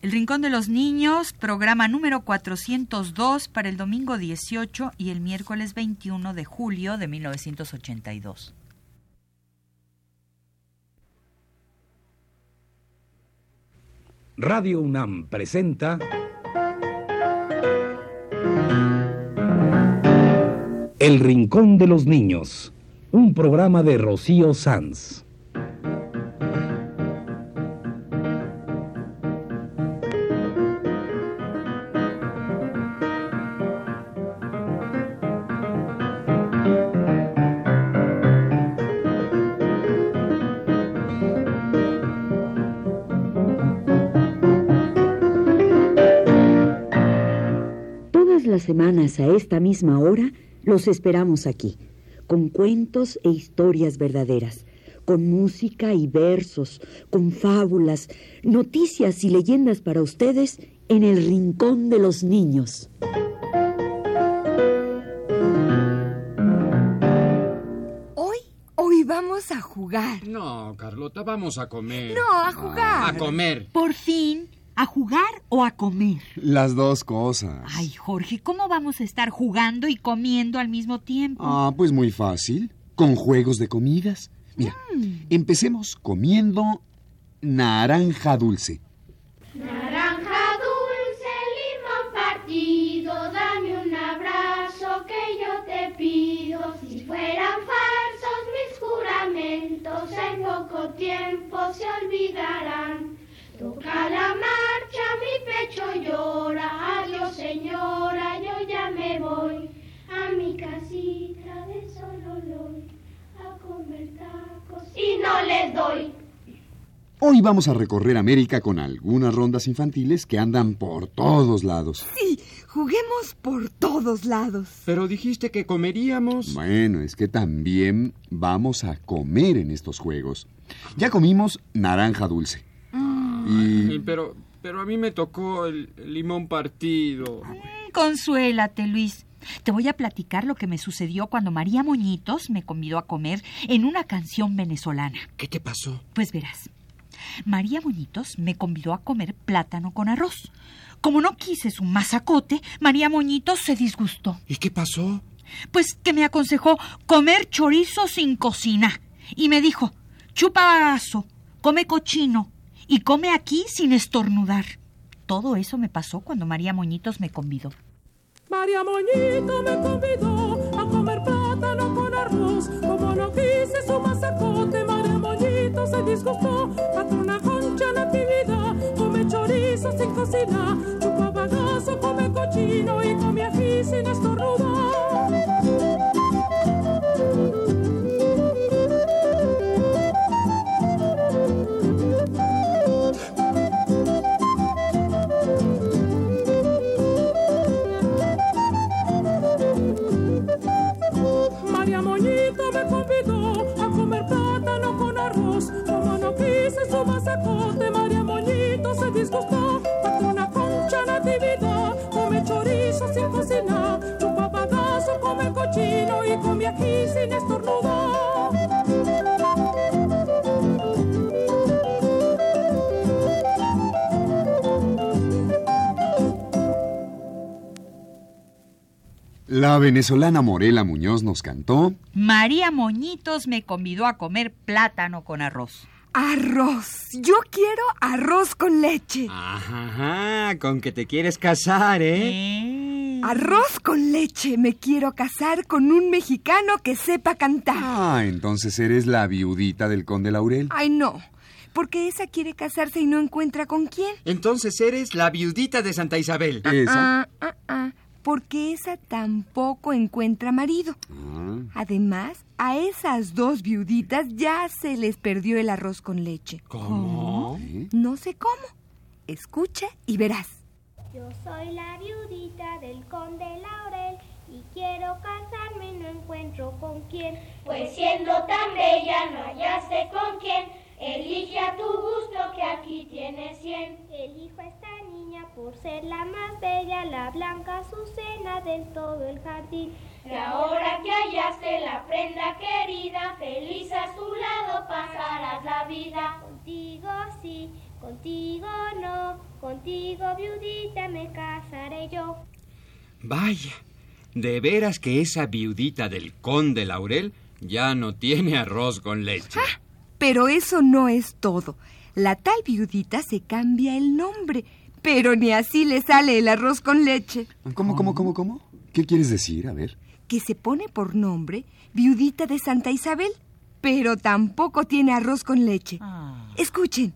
El Rincón de los Niños, programa número 402 para el domingo 18 y el miércoles 21 de julio de 1982. Radio UNAM presenta El Rincón de los Niños, un programa de Rocío Sanz. Esta misma hora los esperamos aquí, con cuentos e historias verdaderas, con música y versos, con fábulas, noticias y leyendas para ustedes en el Rincón de los Niños. Hoy, hoy vamos a jugar. No, Carlota, vamos a comer. No, a jugar. A comer. Por fin, ¿a jugar o a comer? Las dos cosas. Ay, Jorge, ¿cómo vamos a estar jugando y comiendo al mismo tiempo? Ah, pues muy fácil. Con juegos de comidas. Mira, empecemos comiendo naranja dulce. Naranja dulce, limón partido, dame un abrazo que yo te pido. Si fueran falsos mis juramentos, en poco tiempo se olvidarán. Toca la marcha, mi pecho llora. Adiós, señora, yo ya me voy a mi casita de Sololoy a comer tacos y no les doy. Hoy vamos a recorrer América con algunas rondas infantiles que andan por todos lados. Sí, juguemos por todos lados. Pero dijiste que comeríamos. Bueno, es que también vamos a comer en estos juegos. Ya comimos naranja dulce. Ay, pero, pero a mí me tocó el, el limón partido. Mm, Consuélate, Luis. Te voy a platicar lo que me sucedió cuando María Moñitos me convidó a comer en una canción venezolana. ¿Qué te pasó? Pues verás, María Moñitos me convidó a comer plátano con arroz. Como no quise su masacote, María Moñitos se disgustó. ¿Y qué pasó? Pues que me aconsejó comer chorizo sin cocina. Y me dijo, chupa bagazo, come cochino y come aquí sin estornudar. Todo eso me pasó cuando María Moñitos me convidó. María Moñito me convidó a comer plátano con arroz. Como no quise su masacote, María Moñito se disgustó. Patrona concha natividad, come chorizo sin cocinar. Chupa bagazo, come cochino y come ají sin estornudar. Come chorizo sin cocinar. Chupa bagazo, come cochino y come ají sin estornudar. la venezolana Morela Muñoz nos cantó. María Moñitos me convidó a comer plátano con arroz. Arroz. Yo quiero arroz con leche. Ajá, con que te quieres casar, ¿eh? Eh. Arroz con leche. Me quiero casar con un mexicano que sepa cantar. Ah, entonces eres la viudita del conde Laurel. Ay, no. Porque esa quiere casarse y no encuentra con quién. Entonces eres la viudita de Santa Isabel. Esa. Ah, ah, ah. Porque esa tampoco encuentra marido. Ah, Además, a esas dos viuditas ya se les perdió el arroz con leche. ¿Cómo? ¿eh? No sé cómo. Escucha y verás. Yo soy la viudita del conde Laurel y quiero casarme y no encuentro con quién. Pues siendo tan bella no hallaste con quién. Elige a tu gusto que aquí tienes cien. Elijo a esta niña por ser la más bella, la blanca azucena del todo el jardín. Y ahora que hallaste la prenda querida, feliz a su lado pasarás la vida. Contigo sí, contigo no, contigo viudita me casaré yo. Vaya, de veras que esa viudita del conde Laurel ya no tiene arroz con leche. Pero eso no es todo. La tal viudita se cambia el nombre, pero ni así le sale el arroz con leche. ¿Cómo, cómo, cómo, cómo? ¿Qué quieres decir? A ver. Que se pone por nombre viudita de Santa Isabel, pero tampoco tiene arroz con leche. Ah. Escuchen.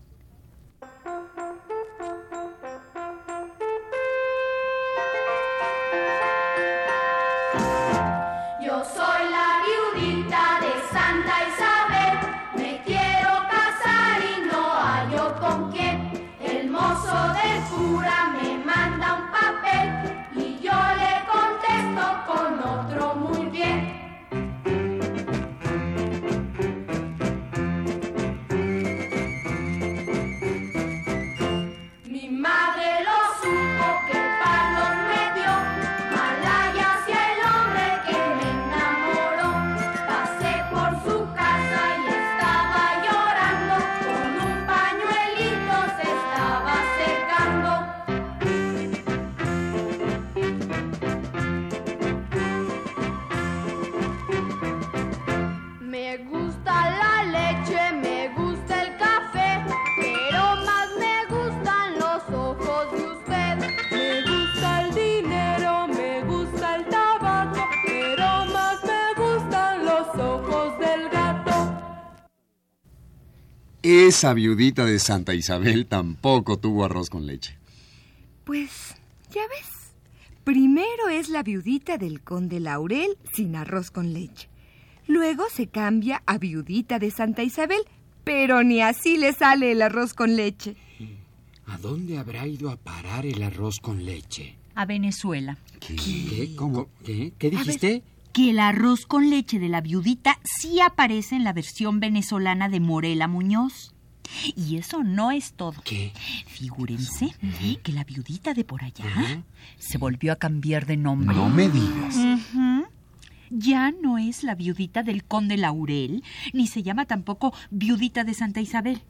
Esa viudita de Santa Isabel tampoco tuvo arroz con leche. Pues, ya ves. Primero es la viudita del conde Laurel sin arroz con leche. Luego se cambia a viudita de Santa Isabel, pero ni así le sale el arroz con leche. ¿A dónde habrá ido a parar el arroz con leche? A Venezuela. ¿Qué? ¿Cómo? ¿Qué? ¿Qué dijiste? Que el arroz con leche de la viudita sí aparece en la versión venezolana de Morela Muñoz. Y eso no es todo. ¿Qué? Figúrense que la viudita de por allá se volvió a cambiar de nombre. No me digas. Ya no es la viudita del conde Laurel, ni se llama tampoco viudita de Santa Isabel.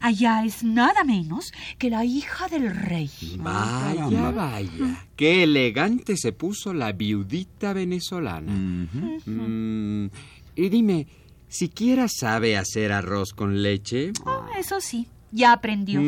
Allá es nada menos que la hija del rey. Vaya, vaya. Qué elegante se puso la viudita venezolana. Mm, y dime, ¿siquiera sabe hacer arroz con leche? Ah, eso sí, ya aprendió.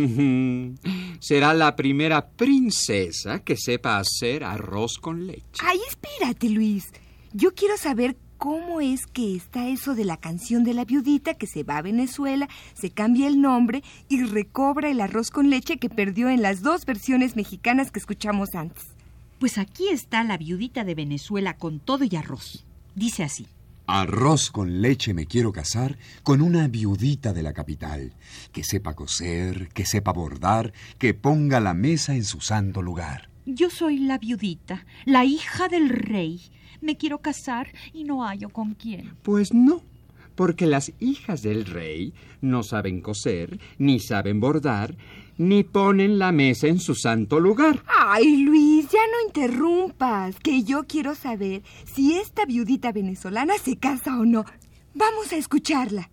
Será la primera princesa que sepa hacer arroz con leche. Ay, espérate, Luis. Yo quiero saber cómo es que está eso de la canción de la viudita que se va a Venezuela, se cambia el nombre y recobra el arroz con leche que perdió en las dos versiones mexicanas que escuchamos antes. Pues aquí está la viudita de Venezuela con todo y arroz. Dice así. Arroz con leche me quiero casar con una viudita de la capital, que sepa coser, que sepa bordar, que ponga la mesa en su santo lugar. Yo soy la viudita, la hija del rey. Me quiero casar y no hallo con quién. Pues no, porque las hijas del rey no saben coser, ni saben bordar, ni ponen la mesa en su santo lugar. Ay, Luis, ya no interrumpas, que yo quiero saber si esta viudita venezolana se casa o no. Vamos a escucharla.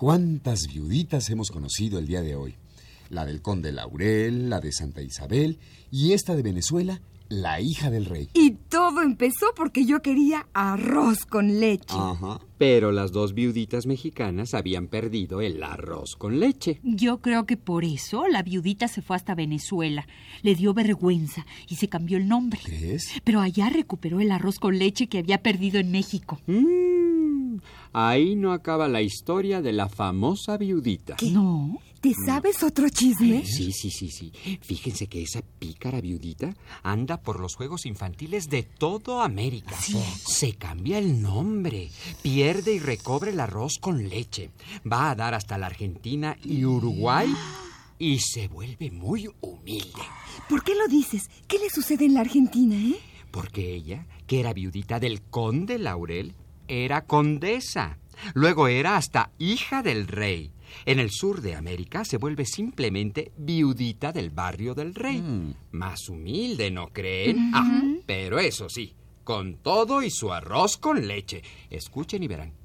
Cuántas viuditas hemos conocido el día de hoy. La del conde Laurel, la de Santa Isabel y esta de Venezuela, la hija del rey. Y todo empezó porque yo quería arroz con leche. Ajá. Pero las dos viuditas mexicanas habían perdido el arroz con leche. Yo creo que por eso la viudita se fue hasta Venezuela. Le dio vergüenza y se cambió el nombre. ¿Crees? Pero allá recuperó el arroz con leche que había perdido en México. Mm, ahí no acaba la historia de la famosa viudita. No. ¿Te sabes otro chisme? Sí, sí, sí, sí. Fíjense que esa pícara viudita anda por los juegos infantiles de todo América. Se cambia el nombre, pierde y recobre el arroz con leche. Va a dar hasta la Argentina y Uruguay y se vuelve muy humilde. ¿Por qué lo dices? ¿Qué le sucede en la Argentina, eh? Porque ella, que era viudita del conde Laurel, era condesa. Luego era hasta hija del rey. En el sur de América se vuelve simplemente viudita del barrio del rey. Más humilde, ¿no creen? Ah, pero eso sí, con todo y su arroz con leche. Escuchen y verán.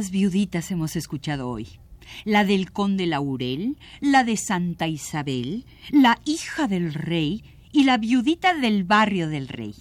¿Cuántas viuditas hemos escuchado hoy? La del conde Laurel, la de Santa Isabel, la hija del rey y la viudita del barrio del rey.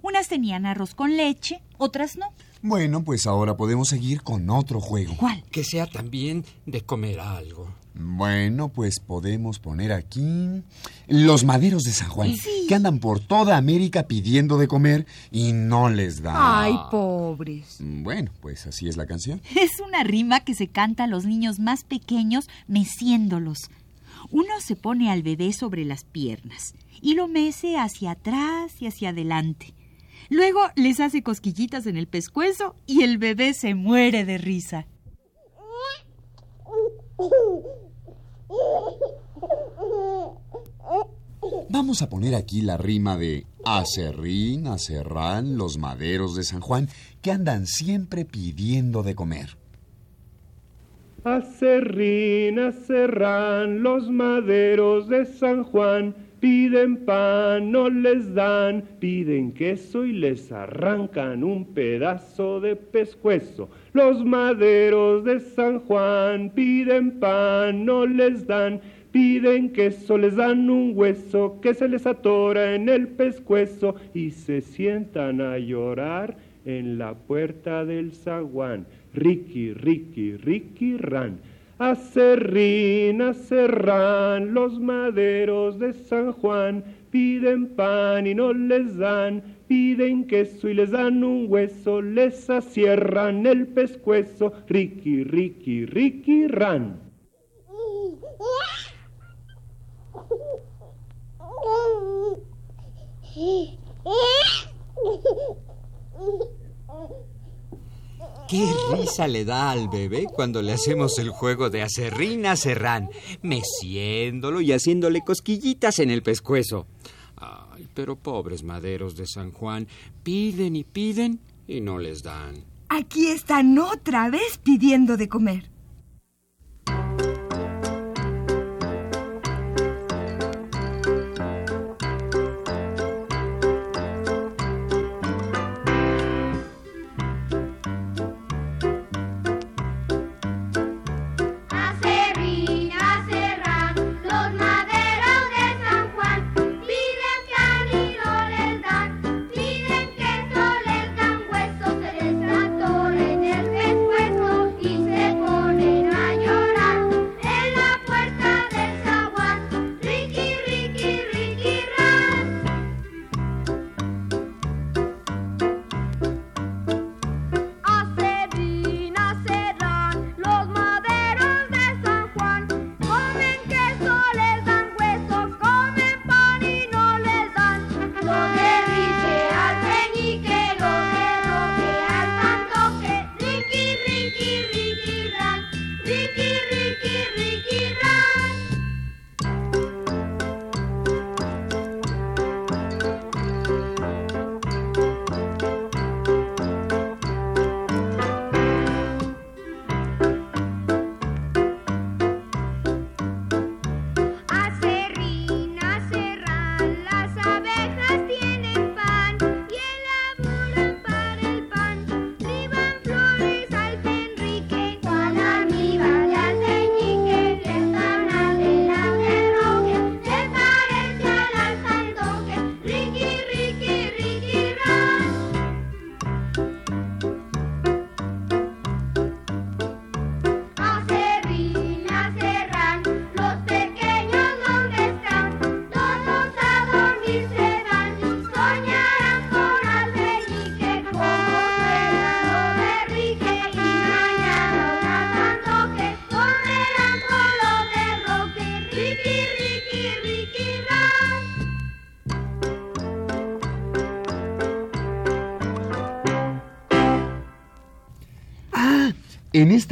Unas tenían arroz con leche, otras no. Bueno, pues ahora podemos seguir con otro juego. ¿Cuál? Que sea también de comer algo. Bueno, pues podemos poner aquí los maderos de San Juan, que andan por toda América pidiendo de comer y no les da. Ay, pobres. Bueno, pues así es la canción. Es una rima que se canta a los niños más pequeños meciéndolos. Uno se pone al bebé sobre las piernas y lo mece hacia atrás y hacia adelante. Luego les hace cosquillitas en el pescuezo y el bebé se muere de risa. Vamos a poner aquí la rima de Acerrín, Acerrán, los maderos de San Juan, que andan siempre pidiendo de comer. Acerrín, acerrán, los maderos de San Juan, piden pan, no les dan, piden queso y les arrancan un pedazo de pescuezo. Los maderos de San Juan piden pan, no les dan, piden queso, les dan un hueso que se les atora en el pescuezo y se sientan a llorar en la puerta del zaguán. Ricky, Ricky, Ricky, ran. Acerrín, acerrán, los maderos de San Juan piden pan y no les dan, piden queso y les dan un hueso, les acierran el pescuezo. Ricky, Ricky, Ricky, ran. Qué risa le da al bebé cuando le hacemos el juego de acerrín acerrán, meciéndolo y haciéndole cosquillitas en el pescuezo. Ay, pero pobres maderos de San Juan, piden y piden y no les dan. Aquí están otra vez pidiendo de comer.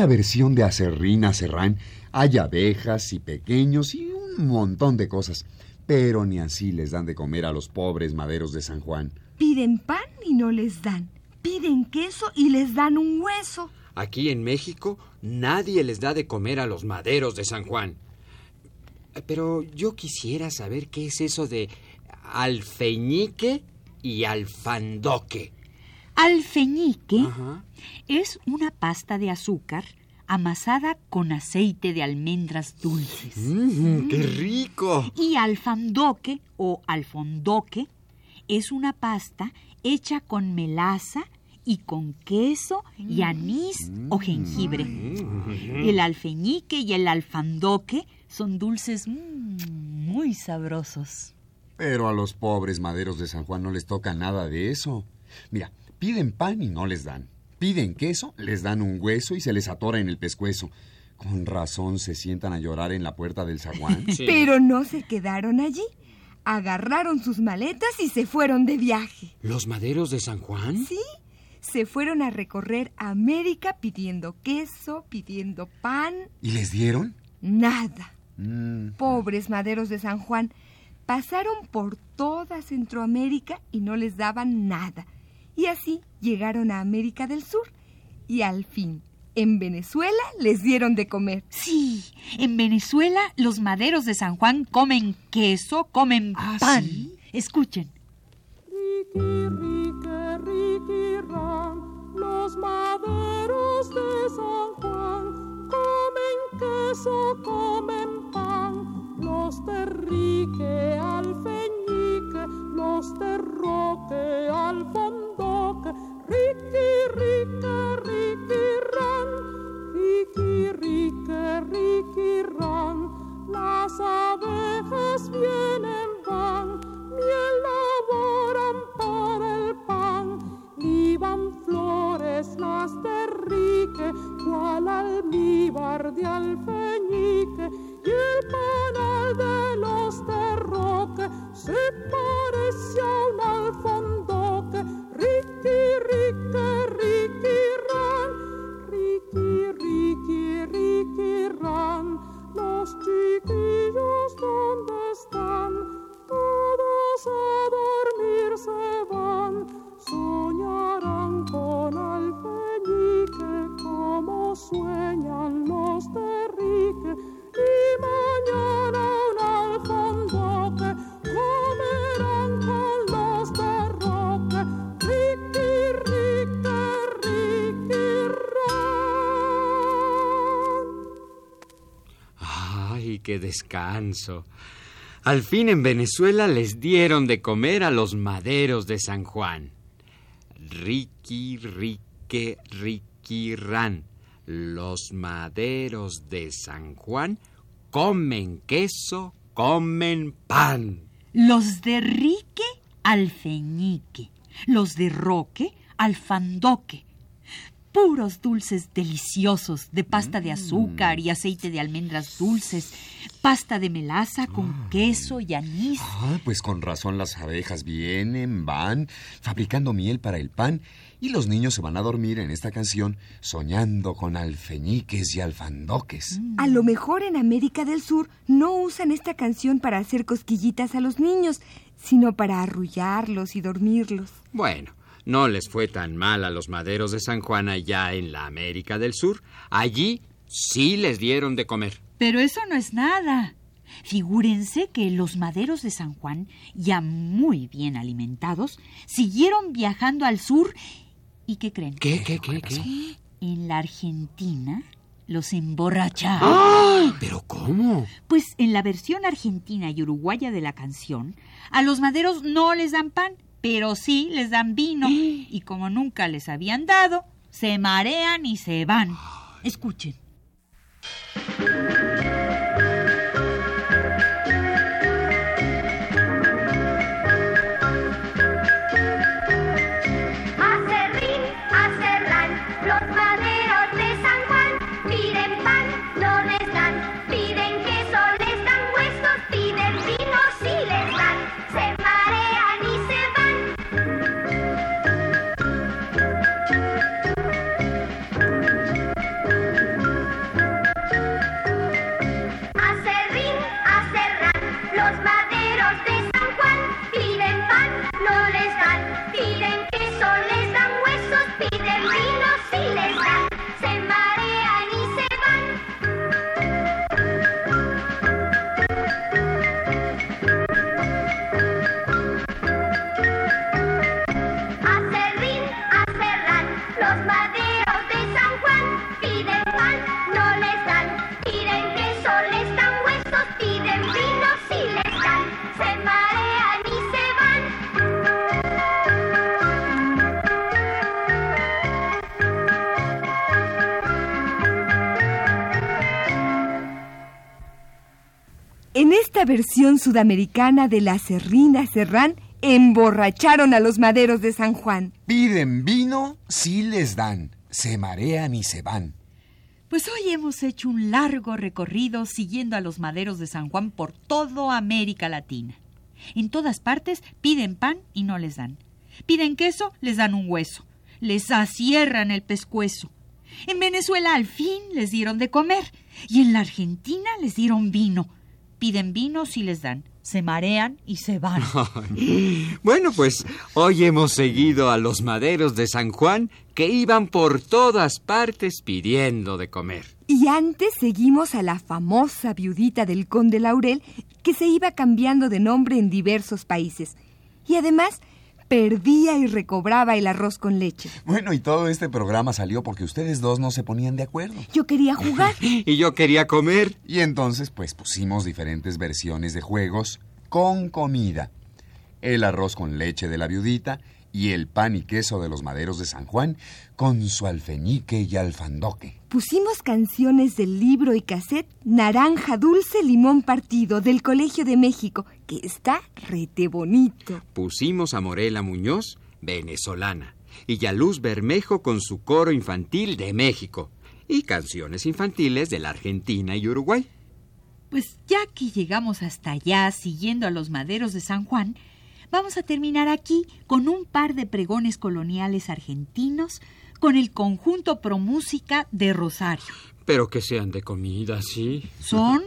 Esta versión de Acerrín Acerrán hay abejas y pequeños y un montón de cosas. Pero ni así les dan de comer a los pobres maderos de San Juan. Piden pan y no les dan. Piden queso y les dan un hueso. Aquí en México nadie les da de comer a los maderos de San Juan. Pero yo quisiera saber qué es eso de alfeñique y alfandoque. Alfeñique Ajá. Es una pasta de azúcar amasada con aceite de almendras dulces. Mm, ¡Qué rico! Y alfandoque o alfondoque es una pasta hecha con melaza y con queso y anís o jengibre. El alfeñique y el alfandoque son dulces mm, muy sabrosos. Pero a los pobres maderos de San Juan no les toca nada de eso. Mira, piden pan y no les dan. Piden queso, les dan un hueso y se les atora en el pescuezo. Con razón se sientan a llorar en la puerta del zaguán. Sí. Pero no se quedaron allí. Agarraron sus maletas y se fueron de viaje. ¿Los maderos de San Juan? Sí, se fueron a recorrer América pidiendo queso, pidiendo pan. ¿Y les dieron? Nada. Mm, Pobres maderos de San Juan. Pasaron por toda Centroamérica y no les daban nada. Y así llegaron a América del Sur. Y al fin, en Venezuela les dieron de comer. Sí, en Venezuela los maderos de San Juan comen queso, comen ¿Ah, pan. sí? Escuchen. Riqui, rique, riqui, ran, los maderos de San Juan comen queso, comen pan, los de Rique al Feñique, los de Roque al Fondoque, riqui, rique, riqui, ran, riqui, rique, riqui, ran, las abejas vienen, van, miel laboran para el pan, liban flores las de Rique, cual almíbar de alfeñique, y el panal de los de Roque se Al fin en Venezuela les dieron de comer a los maderos de San Juan. Riqui, rique, riqui, ran. Los maderos de San Juan comen queso, comen pan. Los de Rique, alfeñique. Los de Roque, alfandoque. Puros dulces deliciosos de pasta de azúcar y aceite de almendras dulces, pasta de melaza con queso y anís. Ah, pues con razón las abejas vienen, van, fabricando miel para el pan, y los niños se van a dormir en esta canción soñando con alfeñiques y alfandoques. A lo mejor en América del Sur no usan esta canción para hacer cosquillitas a los niños, sino para arrullarlos y dormirlos. Bueno, no les fue tan mal a los maderos de San Juan allá en la América del Sur. Allí sí les dieron de comer. Pero eso no es nada. Figúrense que los maderos de San Juan, ya muy bien alimentados, siguieron viajando al sur y ¿qué creen? ¿Qué, qué, qué, qué? En la Argentina los emborracharon. ¡Ah! ¿Pero cómo? Pues en la versión argentina y uruguaya de la canción, a los maderos no les dan pan, pero sí les dan vino. Y como nunca les habían dado, se marean y se van. Escuchen. En esta versión sudamericana de la Serrina Serrán, emborracharon a los maderos de San Juan. Piden vino, sí les dan. Se marean y se van. Pues hoy hemos hecho un largo recorrido siguiendo a los maderos de San Juan por toda América Latina. En todas partes piden pan y no les dan. Piden queso, les dan un hueso. Les acierran el pescuezo. En Venezuela al fin les dieron de comer. Y en la Argentina les dieron vino. Piden vino si les dan. Se marean y se van. Bueno, pues hoy hemos seguido a los maderos de San Juan que iban por todas partes pidiendo de comer. Y antes seguimos a la famosa viudita del conde Laurel, que se iba cambiando de nombre en diversos países. Y además perdía y recobraba el arroz con leche. Bueno, y todo este programa salió porque ustedes dos no se ponían de acuerdo. Yo quería jugar. Y yo quería comer. Y entonces, pues pusimos diferentes versiones de juegos con comida. El arroz con leche de la viudita y el pan y queso de los maderos de San Juan con su alfeñique y alfandoque. Pusimos canciones del libro y cassette Naranja Dulce Limón Partido del Colegio de México, que está rete bonito. Pusimos a Morela Muñoz, venezolana, y a Luz Bermejo con su coro infantil de México, y canciones infantiles de la Argentina y Uruguay. Pues ya que llegamos hasta allá siguiendo a los maderos de San Juan, vamos a terminar aquí con un par de pregones coloniales argentinos con el conjunto Pro Música de Rosario. Pero que sean de comida, sí. Son.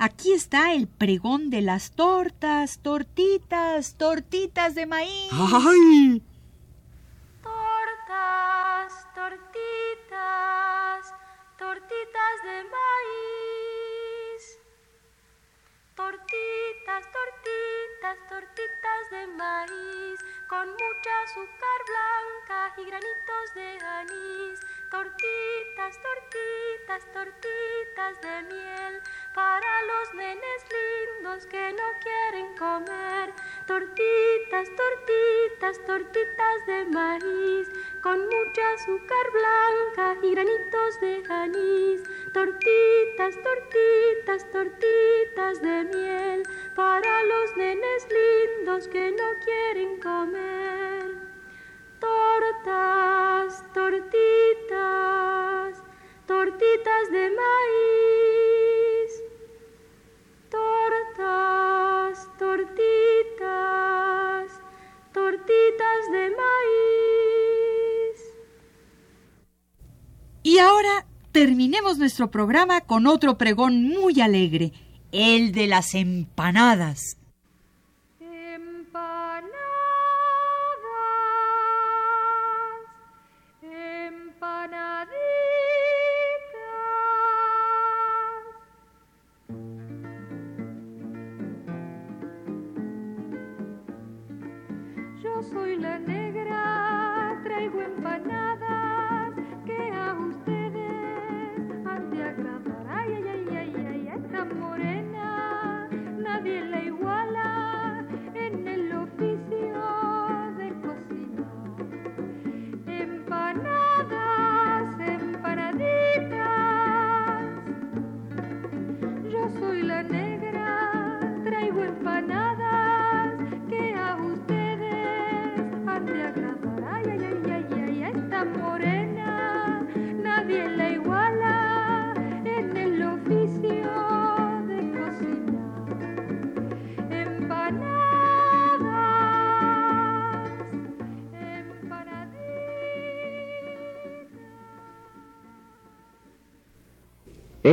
Aquí está el pregón de las tortas, tortitas, tortitas de maíz. ¡Ay! Tortas, tortitas, tortitas de maíz. Tortitas, tortitas, tortitas de maíz, con mucha azúcar blanca y granitos de anís. Tortitas, tortitas, tortitas de miel, para los nenes lindos que no quieren comer. Tortitas, tortitas, tortitas de maíz, con mucha azúcar blanca y granitos de anís. Tortitas, tortitas, tortitas de miel, para los nenes lindos que no quieren comer. Tortas, tortitas, tortitas de maíz. Tortas, tortitas, tortitas de maíz. Y ahora terminemos nuestro programa con otro pregón muy alegre, el de las empanadas.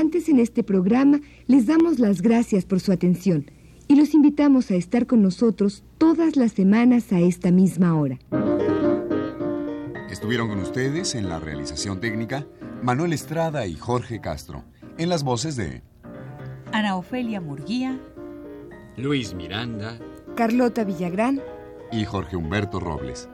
Participantes en este programa les damos las gracias por su atención y los invitamos a estar con nosotros todas las semanas a esta misma hora. Estuvieron con ustedes en la realización técnica Manuel Estrada y Jorge Castro, en las voces de Ana Ofelia Murguía, Luis Miranda. Carlota Villagrán, y Jorge Humberto Robles.